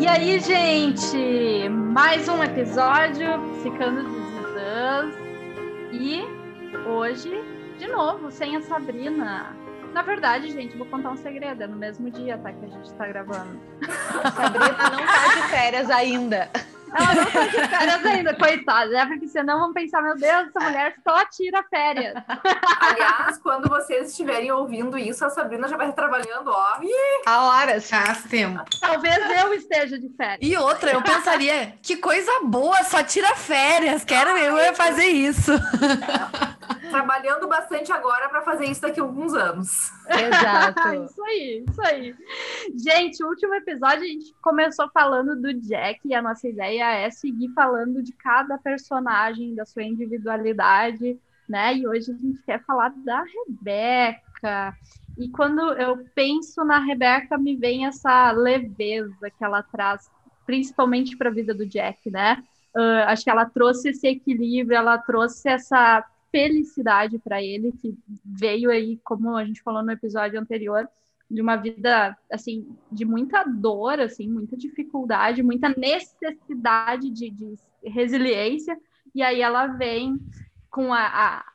E aí, gente, mais um episódio Ficando This E hoje, de novo, sem a Sabrina. Na verdade, gente, vou contar um segredo. É no mesmo dia, tá? Que a gente tá gravando. A Sabrina não tá de férias ainda. Ela não tá de férias ainda, coitada, né? Porque senão vão pensar, meu Deus, essa mulher só tira férias. Aliás, quando vocês estiverem ouvindo isso, a Sabrina já vai estar trabalhando, ó. Há horas. Faz tempo. Talvez eu esteja de férias. E outra, eu pensaria, que coisa boa, só tira férias, quero eu fazer isso. Trabalhando bastante agora para fazer isso daqui a alguns anos. Exato. isso aí, isso aí. Gente, o último episódio a gente começou falando do Jack e a nossa ideia é seguir falando de cada personagem, da sua individualidade, né? E hoje a gente quer falar da Rebeca. E quando eu penso na Rebeca, me vem essa leveza que ela traz, principalmente para a vida do Jack, né? Uh, acho que ela trouxe esse equilíbrio, ela trouxe essa felicidade para ele, que veio aí, como a gente falou no episódio anterior, de uma vida, assim, de muita dor, assim, muita dificuldade, muita necessidade de, de resiliência, e aí ela vem com a, a,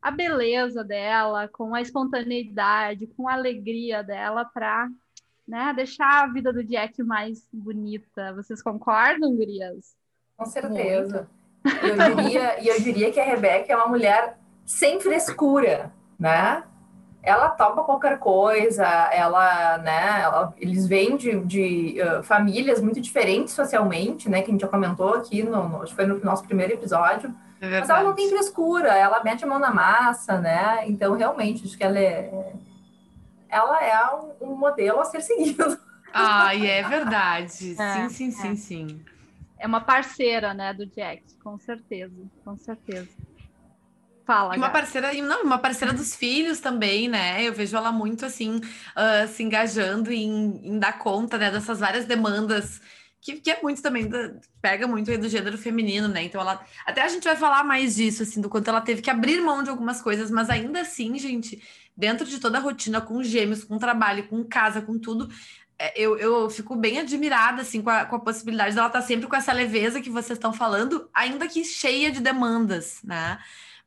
a, beleza dela, com a espontaneidade, com a alegria dela para né, deixar a vida do Jack mais bonita. Vocês concordam, gurias? Com certeza. Muito. Eu diria, e eu diria que a Rebeca é uma mulher sem frescura, né? Ela topa qualquer coisa, ela, né? Ela, eles vêm de, de uh, famílias muito diferentes socialmente, né? Que a gente já comentou aqui, no, no, acho que foi no nosso primeiro episódio. É mas ela não tem frescura, ela mete a mão na massa, né? Então, realmente, acho que ela é, ela é um, um modelo a ser seguido. Ah, e é verdade. É, sim, sim, é. sim, sim é uma parceira, né, do Jack, com certeza, com certeza. Fala, uma parceira, não, uma parceira dos filhos também, né? Eu vejo ela muito assim, uh, se engajando em, em, dar conta, né, dessas várias demandas que, que é muito também, pega muito aí do gênero feminino, né? Então ela. Até a gente vai falar mais disso, assim, do quanto ela teve que abrir mão de algumas coisas, mas ainda assim, gente, dentro de toda a rotina, com gêmeos, com trabalho, com casa, com tudo, eu, eu fico bem admirada assim, com a, com a possibilidade dela estar sempre com essa leveza que vocês estão falando, ainda que cheia de demandas, né?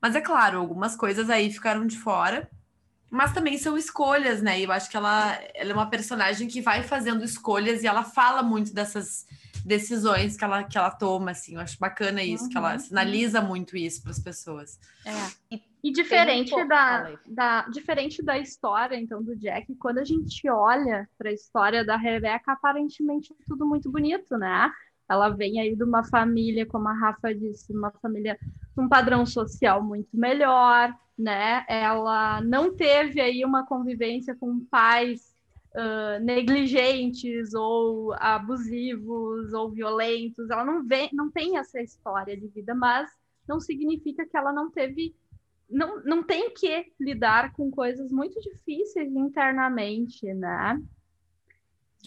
Mas é claro, algumas coisas aí ficaram de fora, mas também são escolhas, né? E eu acho que ela, ela é uma personagem que vai fazendo escolhas e ela fala muito dessas decisões que ela, que ela toma, assim. Eu acho bacana isso, uhum. que ela sinaliza muito isso para as pessoas. É. E e diferente um da, da, diferente da história, então, do Jack, quando a gente olha para a história da Rebeca, aparentemente é tudo muito bonito, né? Ela vem aí de uma família, como a Rafa disse, uma família com um padrão social muito melhor, né? Ela não teve aí uma convivência com pais uh, negligentes ou abusivos ou violentos. Ela não, vem, não tem essa história de vida, mas não significa que ela não teve não, não tem que lidar com coisas muito difíceis internamente, né?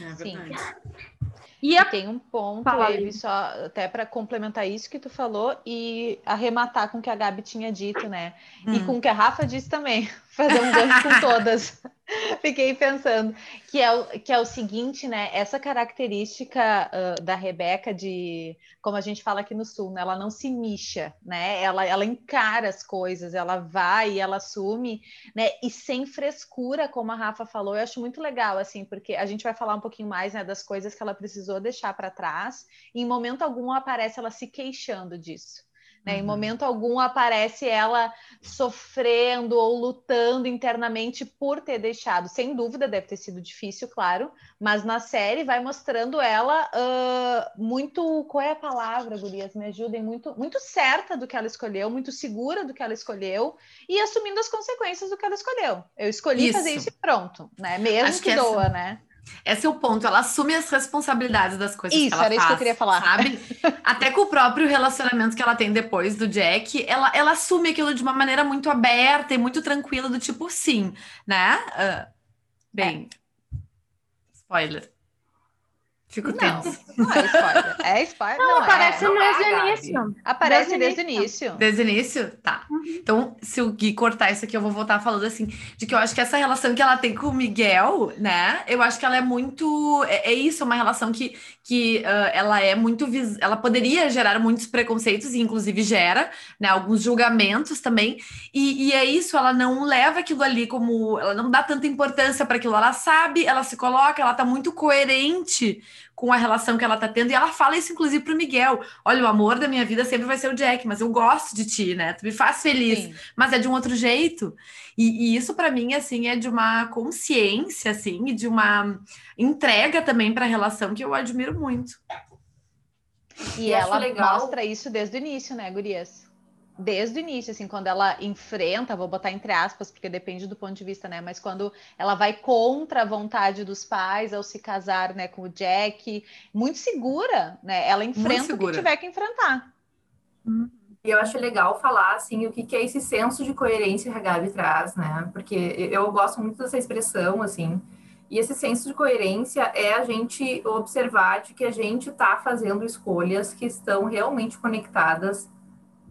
É verdade. Sim. E, a... tem um ponto, Eve, só até para complementar isso que tu falou e arrematar com o que a Gabi tinha dito, né? Hum. E com o que a Rafa disse também, fazer um gancho com todas. Fiquei pensando que é, o, que é o seguinte, né? Essa característica uh, da Rebeca de, como a gente fala aqui no Sul, né? Ela não se mixa, né? Ela, ela encara as coisas, ela vai ela assume, né? E sem frescura, como a Rafa falou, eu acho muito legal, assim, porque a gente vai falar um pouquinho mais, né? Das coisas que ela precisou deixar para trás. E em momento algum aparece ela se queixando disso. Né? Uhum. Em momento algum aparece ela sofrendo ou lutando internamente por ter deixado. Sem dúvida, deve ter sido difícil, claro, mas na série vai mostrando ela uh, muito. Qual é a palavra, Gurias? Me ajudem, muito, muito certa do que ela escolheu, muito segura do que ela escolheu e assumindo as consequências do que ela escolheu. Eu escolhi isso. fazer isso e pronto, né? Mesmo Acho que, que doa, essa... né? Esse é o ponto. Ela assume as responsabilidades das coisas isso, que ela faz. Isso, era isso que eu queria falar. Sabe? Até com o próprio relacionamento que ela tem depois do Jack, ela, ela assume aquilo de uma maneira muito aberta e muito tranquila, do tipo, sim, né? Uh, bem. É. Spoiler. Fico tenso. Não, é spoiler. É spoiler? Não, não aparece é. desde o início. Aparece desde, o início. Desde o início? Tá. Uhum. Então, se o Gui cortar isso aqui, eu vou voltar falando assim, de que eu acho que essa relação que ela tem com o Miguel, né? Eu acho que ela é muito. É, é isso, uma relação que, que uh, ela é muito. Vis... Ela poderia gerar muitos preconceitos, e inclusive gera, né? Alguns julgamentos também. E, e é isso, ela não leva aquilo ali como. Ela não dá tanta importância para aquilo. Ela sabe, ela se coloca, ela tá muito coerente com a relação que ela tá tendo. E ela fala isso, inclusive, pro Miguel: olha, o amor da minha vida sempre vai ser o Jack, mas eu gosto de ti, né? Tu me faz feliz, Sim. mas é de um outro jeito. E, e isso, para mim, assim, é de uma consciência, assim, e de uma entrega também para a relação que eu admiro muito. E, e ela mostra isso desde o início, né, Gurias? Desde o início, assim, quando ela enfrenta, vou botar entre aspas, porque depende do ponto de vista, né? Mas quando ela vai contra a vontade dos pais ao se casar, né, com o Jack, muito segura, né? Ela enfrenta o que tiver que enfrentar. E eu acho legal falar, assim, o que, que é esse senso de coerência que a Gabi traz, né? Porque eu gosto muito dessa expressão, assim, e esse senso de coerência é a gente observar de que a gente está fazendo escolhas que estão realmente conectadas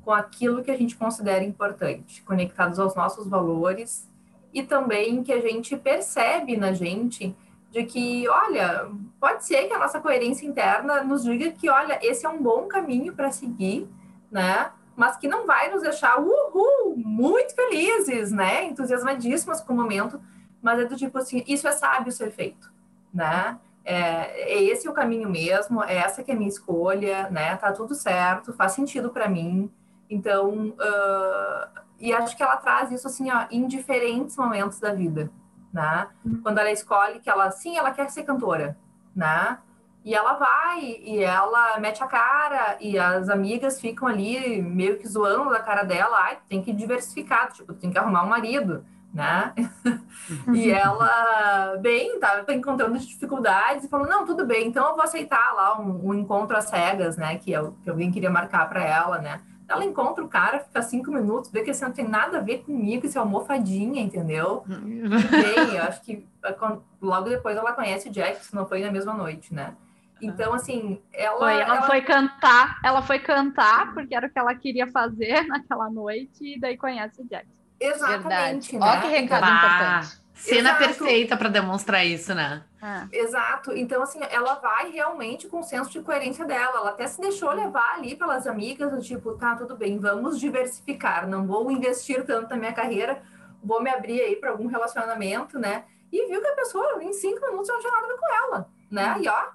com aquilo que a gente considera importante, conectados aos nossos valores e também que a gente percebe na gente de que, olha, pode ser que a nossa coerência interna nos diga que, olha, esse é um bom caminho para seguir, né? Mas que não vai nos deixar, uhul, muito felizes, né? Entusiasmadíssimas com o momento, mas é do tipo assim, isso é sábio ser feito, né? É, é esse o caminho mesmo, é essa que é a minha escolha, né? Tá tudo certo, faz sentido para mim, então, uh, e acho que ela traz isso assim, ó, em diferentes momentos da vida, né? Uhum. Quando ela escolhe que ela, sim, ela quer ser cantora, né? E ela vai, e ela mete a cara, e as amigas ficam ali meio que zoando da cara dela, ai, tem que diversificar, tipo, tem que arrumar um marido, né? e uhum. ela, bem, tava encontrando dificuldades e falou, não, tudo bem, então eu vou aceitar lá um, um encontro às cegas, né? Que, eu, que alguém queria marcar para ela, né? Ela encontra o cara, fica cinco minutos, vê que assim, não tem nada a ver comigo, isso é almofadinha, entendeu? Uhum. E bem, eu acho que é logo depois ela conhece o Jack, se não foi na mesma noite, né? Então, assim, ela. Foi, ela, ela, foi cantar, ela foi cantar, porque era o que ela queria fazer naquela noite, e daí conhece o Jack. Exatamente. Né? Olha que recado importante. Cena Exato. perfeita para demonstrar isso, né? Ah. Exato. Então, assim, ela vai realmente com o senso de coerência dela. Ela até se deixou levar ali pelas amigas, tipo, tá, tudo bem, vamos diversificar. Não vou investir tanto na minha carreira, vou me abrir aí para algum relacionamento, né? E viu que a pessoa, em cinco minutos, não tinha nada a ver com ela, né? E ó,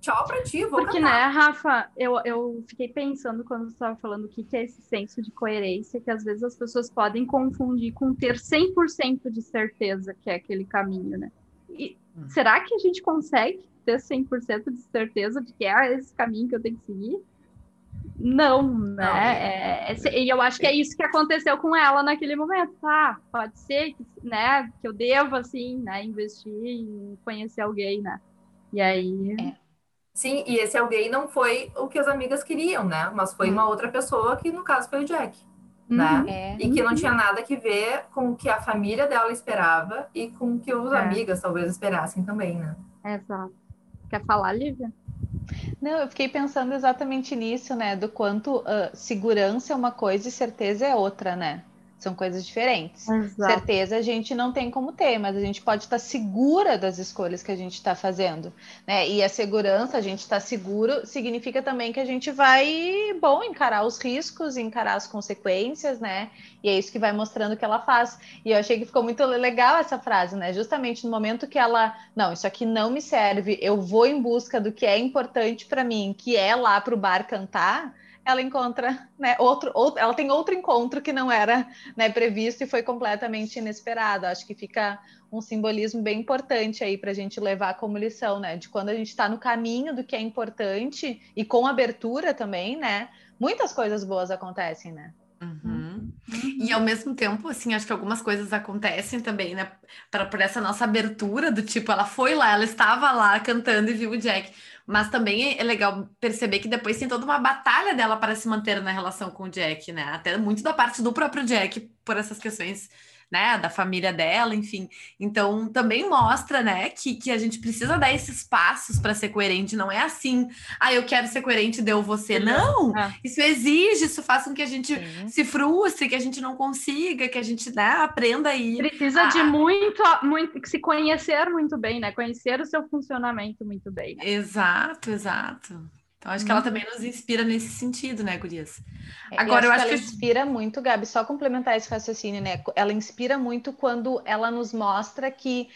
tchau pra ti, vou Porque, cantar. né, Rafa, eu, eu fiquei pensando quando você estava falando o que, que é esse senso de coerência, que às vezes as pessoas podem confundir com ter 100% de certeza que é aquele caminho, né? E hum. será que a gente consegue ter 100% de certeza de que é esse caminho que eu tenho que seguir? Não, né? Não. É, é, e eu acho que é isso que aconteceu com ela naquele momento. Tá, pode ser que, né, que eu devo, assim, né, investir em conhecer alguém, né? E aí... É. Sim, e esse alguém não foi o que as amigas queriam, né? Mas foi uma outra pessoa que, no caso, foi o Jack. Né? Uhum. É. E que não tinha nada que ver com o que a família dela esperava e com o que os é. amigas talvez esperassem também, né? Exato. Quer falar, Lívia? Não, eu fiquei pensando exatamente nisso, né? Do quanto uh, segurança é uma coisa e certeza é outra, né? São coisas diferentes. Exato. Certeza a gente não tem como ter, mas a gente pode estar segura das escolhas que a gente está fazendo, né? E a segurança, a gente estar seguro, significa também que a gente vai, bom, encarar os riscos, encarar as consequências, né? E é isso que vai mostrando que ela faz. E eu achei que ficou muito legal essa frase, né? Justamente no momento que ela, não, isso aqui não me serve, eu vou em busca do que é importante para mim, que é lá para o bar cantar ela encontra, né, outro, outro, ela tem outro encontro que não era né, previsto e foi completamente inesperado. Acho que fica um simbolismo bem importante aí para a gente levar como lição, né? De quando a gente está no caminho do que é importante e com abertura também, né? Muitas coisas boas acontecem, né? Uhum. E ao mesmo tempo, assim, acho que algumas coisas acontecem também, né? Para por essa nossa abertura do tipo, ela foi lá, ela estava lá cantando e viu o Jack. Mas também é legal perceber que depois tem toda uma batalha dela para se manter na relação com o Jack, né? Até muito da parte do próprio Jack, por essas questões né, da família dela, enfim. Então, também mostra, né, que, que a gente precisa dar esses passos para ser coerente. Não é assim, ah, eu quero ser coerente, deu você. Não! É. Isso exige, isso faz com que a gente Sim. se frustre, que a gente não consiga, que a gente né, aprenda aí. Precisa a... de muito, muito, se conhecer muito bem, né? Conhecer o seu funcionamento muito bem. Né? Exato, exato. Então, acho que ela uhum. também nos inspira nesse sentido, né, Gurias? É, Agora, eu acho, eu acho que, ela inspira muito, Gabi, só complementar esse raciocínio, né? Ela inspira muito quando ela nos mostra que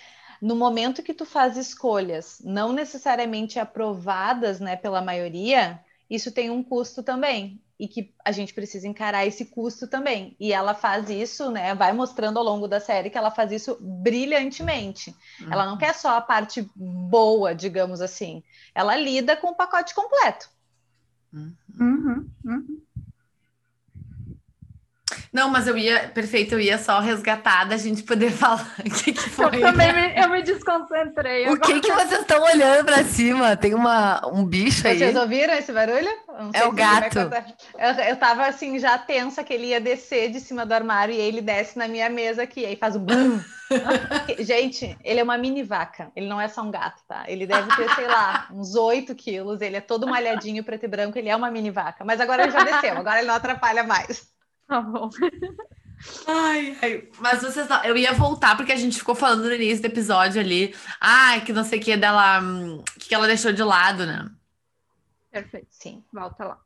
no momento que tu faz escolhas não necessariamente aprovadas, né, pela maioria, isso tem um custo também e que a gente precisa encarar esse custo também. E ela faz isso, né? Vai mostrando ao longo da série que ela faz isso brilhantemente. Uhum. Ela não quer só a parte boa, digamos assim. Ela lida com o pacote completo. Uhum. Uhum. Não, mas eu ia, perfeito, eu ia só resgatar da gente poder falar o que, que foi. Eu também me, eu me desconcentrei. O que que vocês estão olhando para cima? Tem uma, um bicho aí. Vocês ouviram esse barulho? É o gato. Eu, eu tava assim, já tensa que ele ia descer de cima do armário e ele desce na minha mesa aqui, aí faz o bum. gente, ele é uma mini vaca, ele não é só um gato, tá? Ele deve ter, sei lá, uns 8 quilos, ele é todo malhadinho, preto e branco, ele é uma mini vaca. Mas agora ele já desceu, agora ele não atrapalha mais. Tá bom. Ai, ai, mas vocês não, eu ia voltar porque a gente ficou falando no início do episódio ali, ai, que não sei o que dela, que ela deixou de lado, né? Perfeito, sim, volta lá.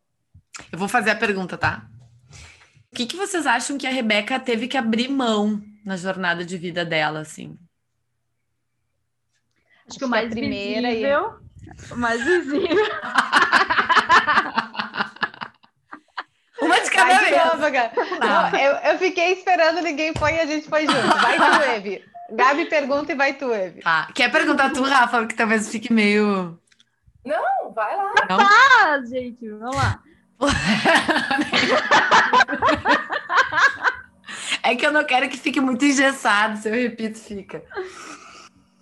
Eu vou fazer a pergunta, tá? O que, que vocês acham que a Rebeca teve que abrir mão na jornada de vida dela, assim? Acho, Acho que o mais primeira visível, e... o mais visível. Uma de Não, eu, eu fiquei esperando ninguém foi e a gente foi junto. Vai tu, Evi. Gabi pergunta e vai tu, Evi. Tá. Quer perguntar tu, Rafa, que talvez fique meio... Não, vai lá. Não? Tá, gente, vamos lá. é que eu não quero que fique muito engessado, se eu repito, fica.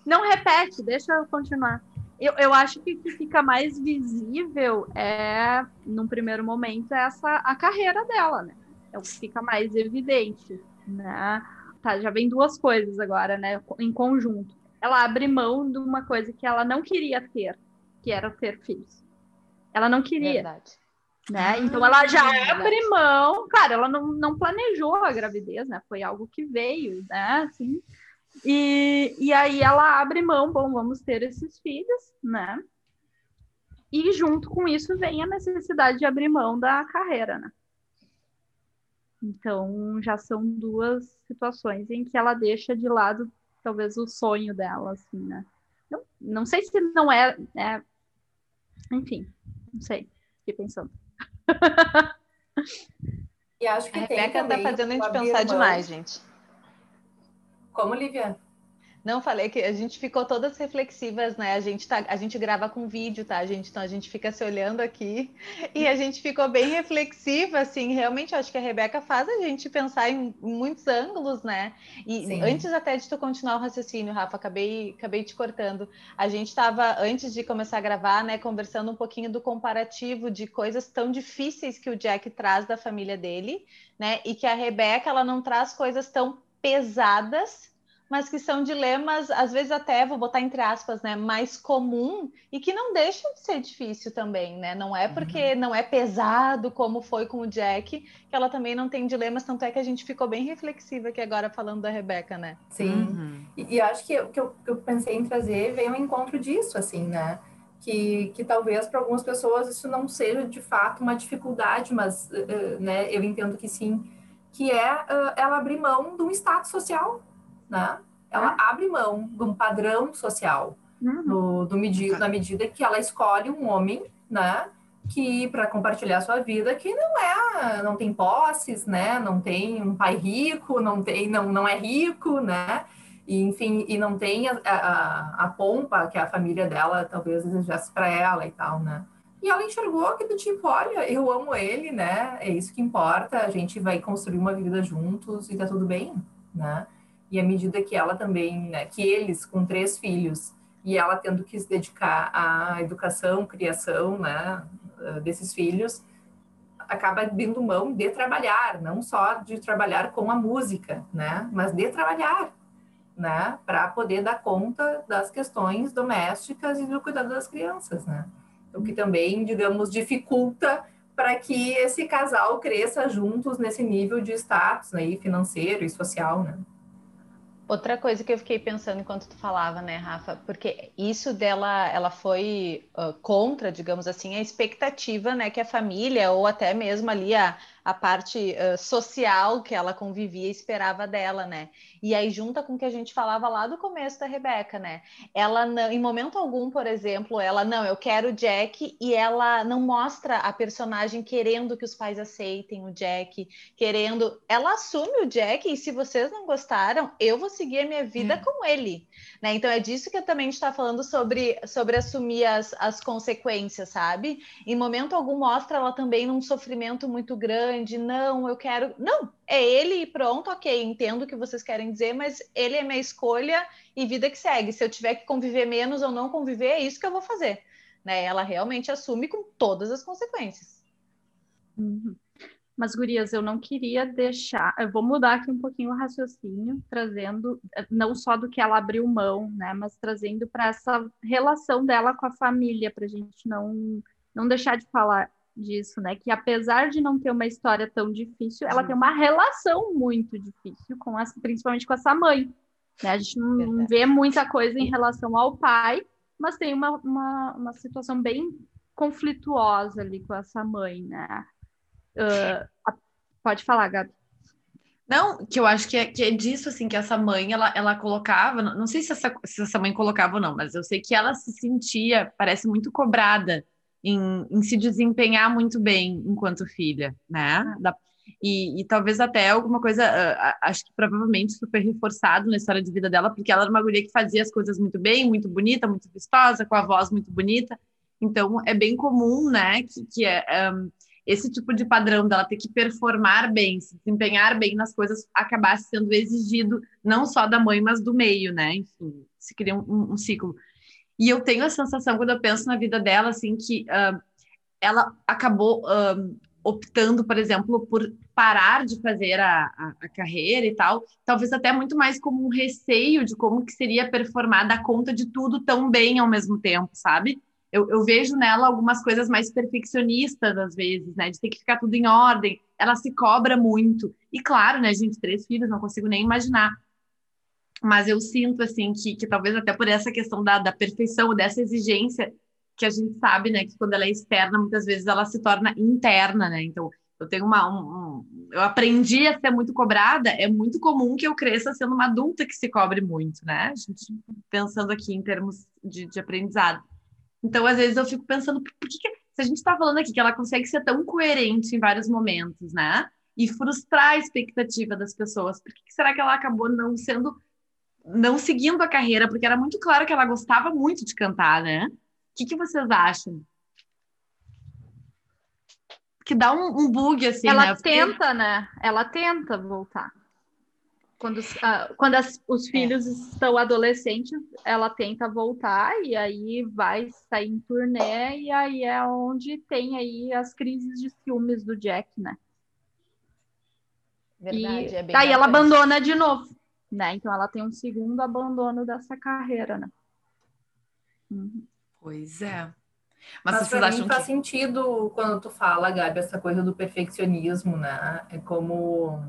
Não repete, deixa eu continuar. Eu, eu acho que o que fica mais visível é, num primeiro momento, essa a carreira dela, né? É o que fica mais evidente, né? Tá, já vem duas coisas agora, né? Em conjunto. Ela abre mão de uma coisa que ela não queria ter, que era ter filhos. Ela não queria. Verdade. Né? Ah, então ela já abre mão, cara, ela não, não planejou a gravidez, né? Foi algo que veio, né? Assim, e, e aí ela abre mão, bom, vamos ter esses filhos, né? E junto com isso vem a necessidade de abrir mão da carreira, né? Então já são duas situações em que ela deixa de lado talvez o sonho dela, assim, né? Não, não sei se não é, é... Enfim, não sei. Fiquei pensando. E acho que a Rebeca tá fazendo a gente pensar demais, gente. Como, Lívia? Não, falei que a gente ficou todas reflexivas, né? A gente, tá, a gente grava com vídeo, tá, gente? Então a gente fica se olhando aqui e a gente ficou bem reflexiva, assim. Realmente, acho que a Rebeca faz a gente pensar em muitos ângulos, né? E Sim. antes até de tu continuar o raciocínio, Rafa, acabei, acabei te cortando. A gente estava, antes de começar a gravar, né, conversando um pouquinho do comparativo de coisas tão difíceis que o Jack traz da família dele, né? E que a Rebeca, ela não traz coisas tão pesadas, mas que são dilemas, às vezes até, vou botar entre aspas, né, mais comum e que não deixam de ser difícil também, né? Não é porque uhum. não é pesado como foi com o Jack, que ela também não tem dilemas, tanto é que a gente ficou bem reflexiva aqui agora falando da Rebeca, né? Sim. Uhum. E, e, acho que o que eu, eu pensei em trazer veio ao encontro disso, assim, né? Que, que talvez para algumas pessoas isso não seja de fato uma dificuldade, mas uh, né, eu entendo que sim que é uh, ela abrir mão de um status social, né? Ela é. abre mão de um padrão social, uhum. no, do medida, na medida que ela escolhe um homem, né? Que para compartilhar sua vida, que não é, não tem posses, né? Não tem um pai rico, não tem, não, não é rico, né? E, enfim, e não tem a, a, a pompa que a família dela talvez desejasse para ela e tal, né? E ela enxergou que do tipo, olha, eu amo ele, né? É isso que importa, a gente vai construir uma vida juntos e tá tudo bem, né? E à medida que ela também, né, que eles com três filhos e ela tendo que se dedicar à educação, criação, né, desses filhos, acaba abrindo mão de trabalhar, não só de trabalhar com a música, né? Mas de trabalhar, né? Para poder dar conta das questões domésticas e do cuidado das crianças, né? O que também, digamos, dificulta para que esse casal cresça juntos nesse nível de status né, financeiro e social, né? Outra coisa que eu fiquei pensando enquanto tu falava, né, Rafa, porque isso dela, ela foi uh, contra, digamos assim, a expectativa, né, que a família ou até mesmo ali a, a parte uh, social que ela convivia esperava dela, né? E aí junta com o que a gente falava lá do começo da Rebeca, né? Ela não, em momento algum, por exemplo, ela não, eu quero o Jack e ela não mostra a personagem querendo que os pais aceitem o Jack, querendo, ela assume o Jack e se vocês não gostaram, eu vou seguir a minha vida é. com ele, né? Então é disso que eu também está falando sobre sobre assumir as, as consequências, sabe? Em momento algum mostra ela também num sofrimento muito grande grande, não, eu quero. Não, é ele e pronto, ok, entendo o que vocês querem dizer, mas ele é minha escolha e vida que segue. Se eu tiver que conviver menos ou não conviver, é isso que eu vou fazer. Né? Ela realmente assume com todas as consequências. Uhum. Mas, Gurias, eu não queria deixar. Eu vou mudar aqui um pouquinho o raciocínio, trazendo não só do que ela abriu mão, né, mas trazendo para essa relação dela com a família, para a gente não, não deixar de falar disso, né? Que apesar de não ter uma história tão difícil, ela tem uma relação muito difícil com as, principalmente com essa mãe. Né? A gente não Verdade. vê muita coisa em relação ao pai, mas tem uma, uma, uma situação bem conflituosa ali com essa mãe, né? Uh, pode falar, Gabi. Não, que eu acho que é, que é disso, assim, que essa mãe, ela, ela colocava, não sei se essa, se essa mãe colocava ou não, mas eu sei que ela se sentia, parece muito cobrada em, em se desempenhar muito bem enquanto filha, né? Da, e, e, talvez até alguma coisa, uh, acho que provavelmente super reforçado na história de vida dela, porque ela era uma mulher que fazia as coisas muito bem, muito bonita, muito vistosa, com a voz muito bonita. Então, é bem comum, né, que, que é, um, esse tipo de padrão dela ter que performar bem, se desempenhar bem nas coisas, acabasse sendo exigido não só da mãe, mas do meio, né? Enfim, se cria um, um ciclo. E eu tenho a sensação, quando eu penso na vida dela, assim, que uh, ela acabou uh, optando, por exemplo, por parar de fazer a, a, a, carreira e tal, talvez até muito mais como um receio de como que seria performar, dar conta de tudo tão bem ao mesmo tempo, sabe? Eu, eu, vejo nela algumas coisas mais perfeccionistas, às vezes, né? De ter que ficar tudo em ordem. Ela se cobra muito. E claro, né, gente, três filhos, não consigo nem imaginar mas eu sinto assim que, que talvez até por essa questão da, da perfeição, dessa exigência que a gente sabe, né, que quando ela é externa, muitas vezes ela se torna interna, né? Então, eu tenho uma um, um, eu aprendi a ser muito cobrada, é muito comum que eu cresça sendo uma adulta que se cobre muito, né? A gente pensando aqui em termos de, de aprendizado. Então, às vezes eu fico pensando, por que, que se a gente está falando aqui que ela consegue ser tão coerente em vários momentos, né? E frustrar a expectativa das pessoas, por que, que será que ela acabou não sendo não seguindo a carreira, porque era muito claro que ela gostava muito de cantar, né? O que, que vocês acham? Que dá um, um bug, assim, Ela né? tenta, né? Ela tenta voltar. Quando, uh, quando as, os é. filhos é. estão adolescentes, ela tenta voltar e aí vai sair em turnê e aí é onde tem aí as crises de ciúmes do Jack, né? Verdade, e é bem daí ela abandona de novo né? Então ela tem um segundo abandono dessa carreira, né? Uhum. Pois é. Mas, Mas vocês acham mim faz sentido quando tu fala, Gabi, essa coisa do perfeccionismo, né? É como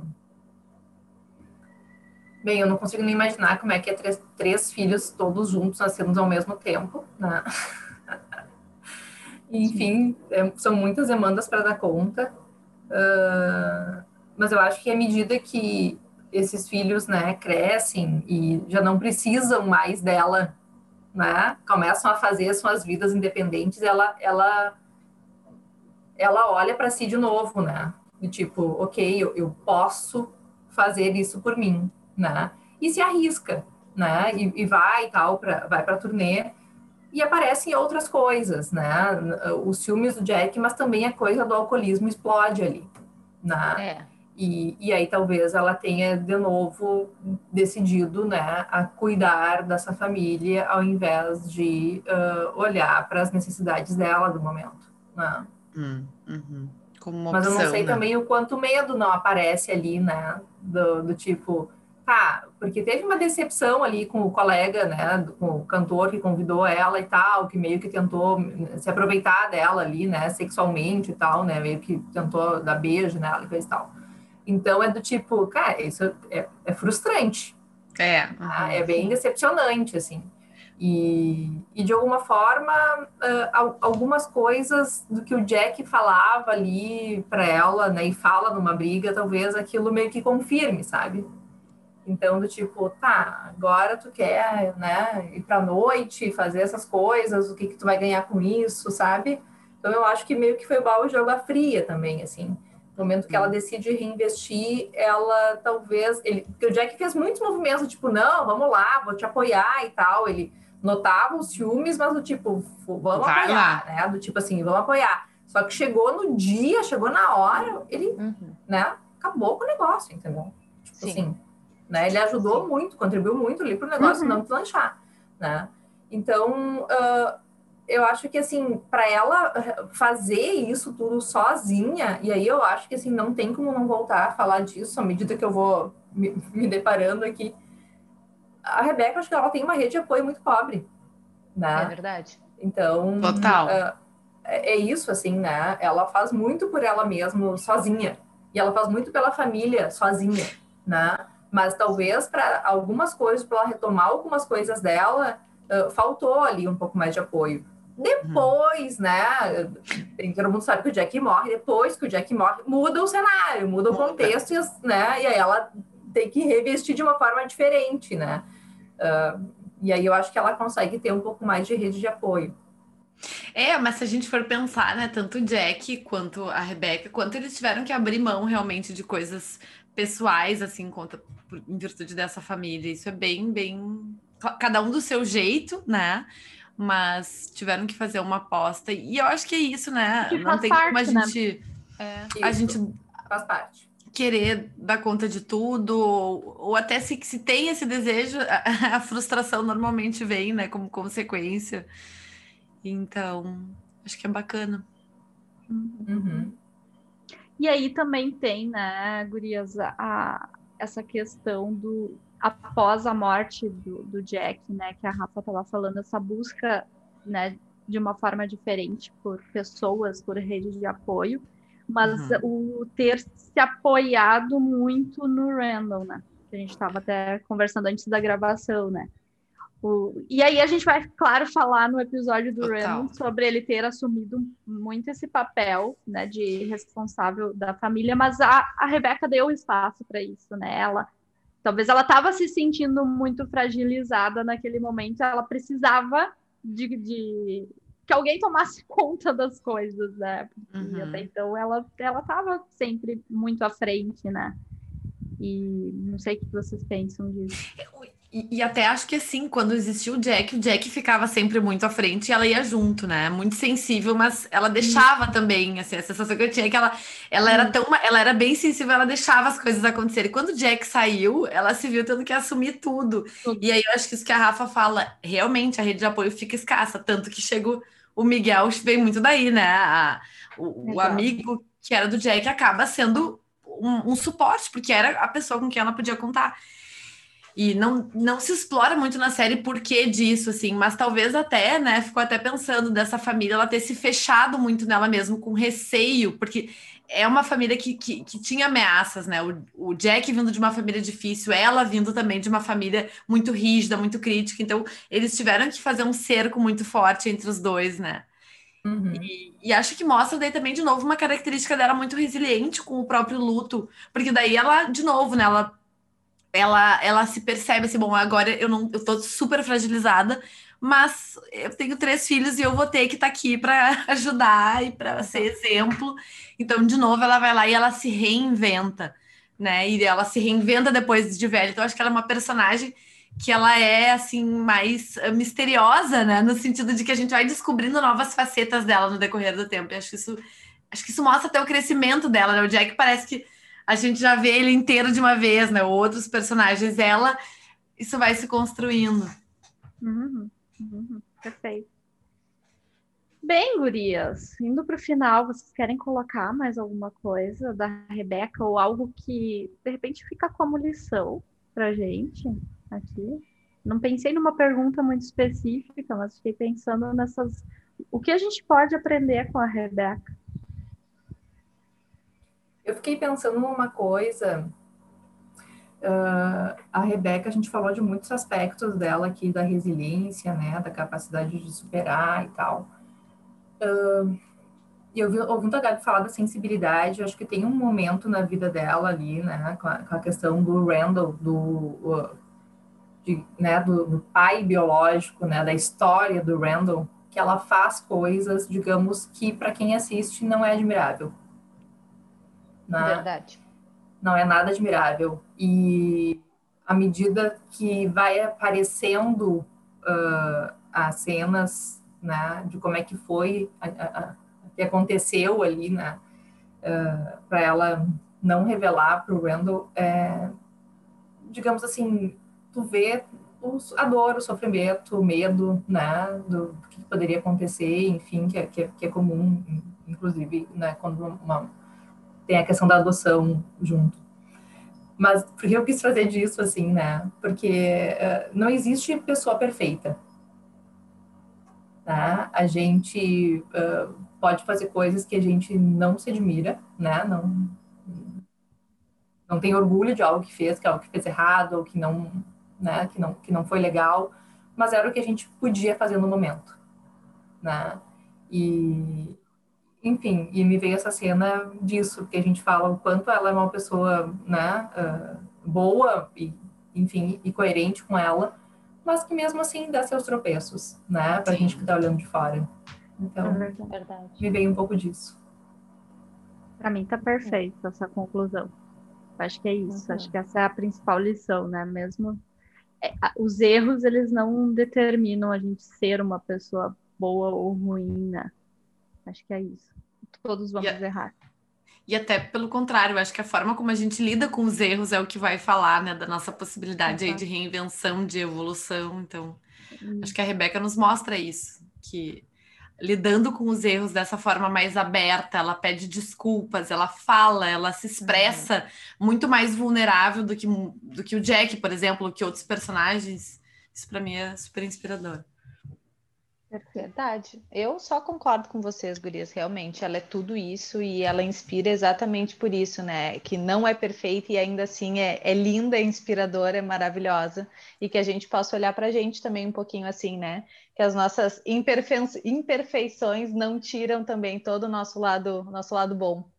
Bem, eu não consigo nem imaginar como é que é três, três filhos todos juntos nascendo ao mesmo tempo, né? Enfim, é, são muitas demandas para dar conta. Uh, mas eu acho que à medida que esses filhos, né, crescem e já não precisam mais dela, né? Começam a fazer suas vidas independentes, ela ela ela olha para si de novo, né? E tipo, OK, eu, eu, posso fazer isso por mim, né? E se arrisca, né? E, e vai tal para vai para turnê e aparecem outras coisas, né? Os filmes do Jack, mas também a coisa do alcoolismo explode ali, né? É. E, e aí talvez ela tenha de novo decidido né, a cuidar dessa família ao invés de uh, olhar para as necessidades dela do momento. Né? Hum, uhum. Mas eu não sei né? também o quanto medo não aparece ali, né? Do, do tipo, tá, porque teve uma decepção ali com o colega, né? Com o cantor que convidou ela e tal, que meio que tentou se aproveitar dela ali, né? Sexualmente e tal, né? Meio que tentou dar beijo nela e coisa e tal. Então é do tipo, cara, isso é, é frustrante. É. Uhum. É bem decepcionante, assim. E, e de alguma forma, uh, algumas coisas do que o Jack falava ali para ela, né, e fala numa briga, talvez aquilo meio que confirme, sabe? Então, do tipo, tá, agora tu quer, né, ir pra noite, fazer essas coisas, o que que tu vai ganhar com isso, sabe? Então, eu acho que meio que foi o jogo à fria também, assim. No momento que ela decide reinvestir, ela talvez. Ele, porque o Jack fez muitos movimentos, tipo, não, vamos lá, vou te apoiar e tal. Ele notava os ciúmes, mas do tipo, vamos Vai apoiar, lá. né? Do tipo assim, vamos apoiar. Só que chegou no dia, chegou na hora, ele, uhum. né, acabou com o negócio, entendeu? Tipo Sim. assim, né? Ele ajudou Sim. muito, contribuiu muito ali para o negócio uhum. não deslanchar, né? Então, uh, eu acho que assim, para ela fazer isso tudo sozinha, e aí eu acho que assim, não tem como não voltar a falar disso à medida que eu vou me, me deparando aqui. A Rebeca, acho que ela tem uma rede de apoio muito pobre. Né? É verdade. Então. Total. Uh, é isso, assim, né? Ela faz muito por ela mesma, sozinha. E ela faz muito pela família, sozinha, né? Mas talvez para algumas coisas, para ela retomar algumas coisas dela, uh, faltou ali um pouco mais de apoio. Depois, uhum. né? Todo mundo sabe que o Jack morre. Depois que o Jack morre, muda o cenário, muda o contexto, e, né? E aí ela tem que revestir de uma forma diferente, né? Uh, e aí eu acho que ela consegue ter um pouco mais de rede de apoio. É, mas se a gente for pensar, né, tanto o Jack quanto a Rebecca, quanto eles tiveram que abrir mão realmente de coisas pessoais, assim, conta, em virtude dessa família. Isso é bem, bem. Cada um do seu jeito, né? Mas tiveram que fazer uma aposta. E eu acho que é isso, né? Não tem parte, como a né? gente. Né? É, a gente faz parte. Querer dar conta de tudo, ou, ou até se, se tem esse desejo, a, a, frustração normalmente vem, né, como consequência. Então, acho que é bacana. Uhum. E aí também tem, né, Gurias, a, essa questão do, após a morte do, do Jack, né, que a Rafa estava falando, essa busca, né, de uma forma diferente por pessoas, por redes de apoio, mas uhum. o ter se apoiado muito no Randall, né, que a gente estava até conversando antes da gravação, né. O, e aí a gente vai, claro, falar no episódio do Total. Sobre ele ter assumido muito esse papel, né, de responsável da família, mas a, a Rebeca deu espaço para isso, né, ela Talvez ela estava se sentindo muito fragilizada naquele momento, ela precisava de, de que alguém tomasse conta das coisas, né? Porque uhum. até então ela ela estava sempre muito à frente, né? E não sei o que vocês pensam disso. E, e, até acho que assim, quando existiu o Jack, o Jack ficava sempre muito à frente e ela ia junto, né? Muito sensível, mas ela deixava também, assim, a sensação que eu tinha é que ela, ela era tão, ela era bem sensível, ela deixava as coisas acontecerem. Quando o Jack saiu, ela se viu tendo que assumir tudo. E aí eu acho que isso que a Rafa fala, realmente a rede de apoio fica escassa, tanto que chegou o Miguel veio muito daí, né? A, o, o, amigo que era do Jack acaba sendo um, um suporte, porque era a pessoa com quem ela podia contar. E não, não se explora muito na série por que disso, assim, mas talvez até, né, ficou até pensando dessa família ela ter se fechado muito nela mesmo, com receio, porque é uma família que, que, que tinha ameaças, né? O, o, Jack vindo de uma família difícil, ela vindo também de uma família muito rígida, muito crítica, então eles tiveram que fazer um cerco muito forte entre os dois, né? Uhum. E, e, acho que mostra daí também, de novo, uma característica dela muito resiliente com o próprio luto, porque daí ela, de novo, né, ela ela, ela se percebe assim, bom, agora eu não eu tô super fragilizada, mas eu tenho três filhos e eu vou ter que estar tá aqui para ajudar e para ser exemplo. Então, de novo, ela vai lá e ela se reinventa, né? E ela se reinventa depois de velha. Então, acho que ela é uma personagem que ela é assim mais eh, misteriosa, né? No sentido de que a gente vai descobrindo novas facetas dela no decorrer do tempo. E acho que isso acho que isso mostra até o crescimento dela, né? O Jack parece que a gente já vê ele inteiro de uma vez, né? Outros personagens, ela, isso vai se construindo. Uhum, uhum, perfeito. Bem, gurias, indo para o final, vocês querem colocar mais alguma coisa da Rebeca ou algo que de repente fica como lição para gente aqui? Não pensei numa pergunta muito específica, mas fiquei pensando nessas. O que a gente pode aprender com a Rebeca? Eu fiquei pensando numa coisa. Uh, a Rebeca, a gente falou de muitos aspectos dela aqui, da resiliência, né, da capacidade de superar e tal. Uh, e eu ouvindo a Gabi falar da sensibilidade, eu acho que tem um momento na vida dela ali, né, com a, com a questão do Randall, do, uh, de, né, do, do, pai biológico, né, da história do Randall, que ela faz coisas, digamos, que para quem assiste não é admirável. Né? Verdade. Não é nada admirável. E à medida que vai aparecendo uh, as cenas né, de como é que foi, a, a, que aconteceu ali, né, uh, para ela não revelar para o Randall, é, digamos assim, tu vê a dor, o sofrimento, o medo, né, do, que poderia acontecer, enfim, que é, que é, que é comum, inclusive, né, quando uma, tem a questão da adoção junto. Mas por que eu quis trazer disso, assim, né? Porque uh, não existe pessoa perfeita, Tá? A gente uh, pode fazer coisas que a gente não se admira, né? Não, não tem orgulho de algo que fez, que é algo que fez errado, ou que não, né? Que não, que não foi legal, mas era o que a gente podia fazer no momento, né? E, enfim, e me veio essa cena disso, que a gente fala o quanto ela é uma pessoa, né? Uh, boa e, enfim, e coerente com ela, mas que mesmo assim dá seus tropeços, né? Pra Sim. gente que tá olhando de fora. Então, é verdade. me veio um pouco disso. Para mim tá perfeito essa conclusão. Acho que é isso. Uhum. Acho que essa é a principal lição, né? Mesmo é, os erros eles não determinam a gente ser uma pessoa boa ou ruim, né? Acho que é isso. Todos vamos yeah. errar. E até pelo contrário, acho que a forma como a gente lida com os erros é o que vai falar, né, da nossa possibilidade aí de reinvenção, de evolução. Então, acho que a Rebeca nos mostra isso, que lidando com os erros dessa forma mais aberta, ela pede desculpas, ela fala, ela se expressa uhum. muito mais vulnerável do que, do que o Jack, por exemplo, que outros personagens. Isso para mim é super inspirador. Verdade. Eu só concordo com vocês, gurias. Realmente, ela é tudo isso e ela inspira exatamente por isso, né? Que não é perfeita e ainda assim é, é linda, é inspiradora, é maravilhosa. E que a gente possa olhar para a gente também um pouquinho assim, né? Que as nossas imperfe... imperfeições não tiram também todo o nosso lado, nosso lado bom.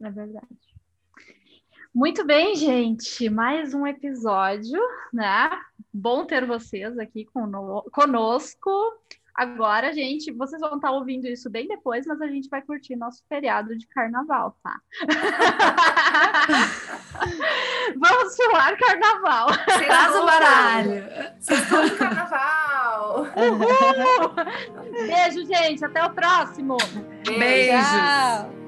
É verdade. Muito bem, gente. Mais um episódio, né? Bom ter vocês aqui conosco. Agora, gente, vocês vão estar ouvindo isso bem depois, mas a gente vai curtir nosso feriado de carnaval, tá? Vamos pular carnaval. Traz o baralho. Sessão de carnaval. Uhul. Beijo, gente. Até o próximo. Beijos. Beijo.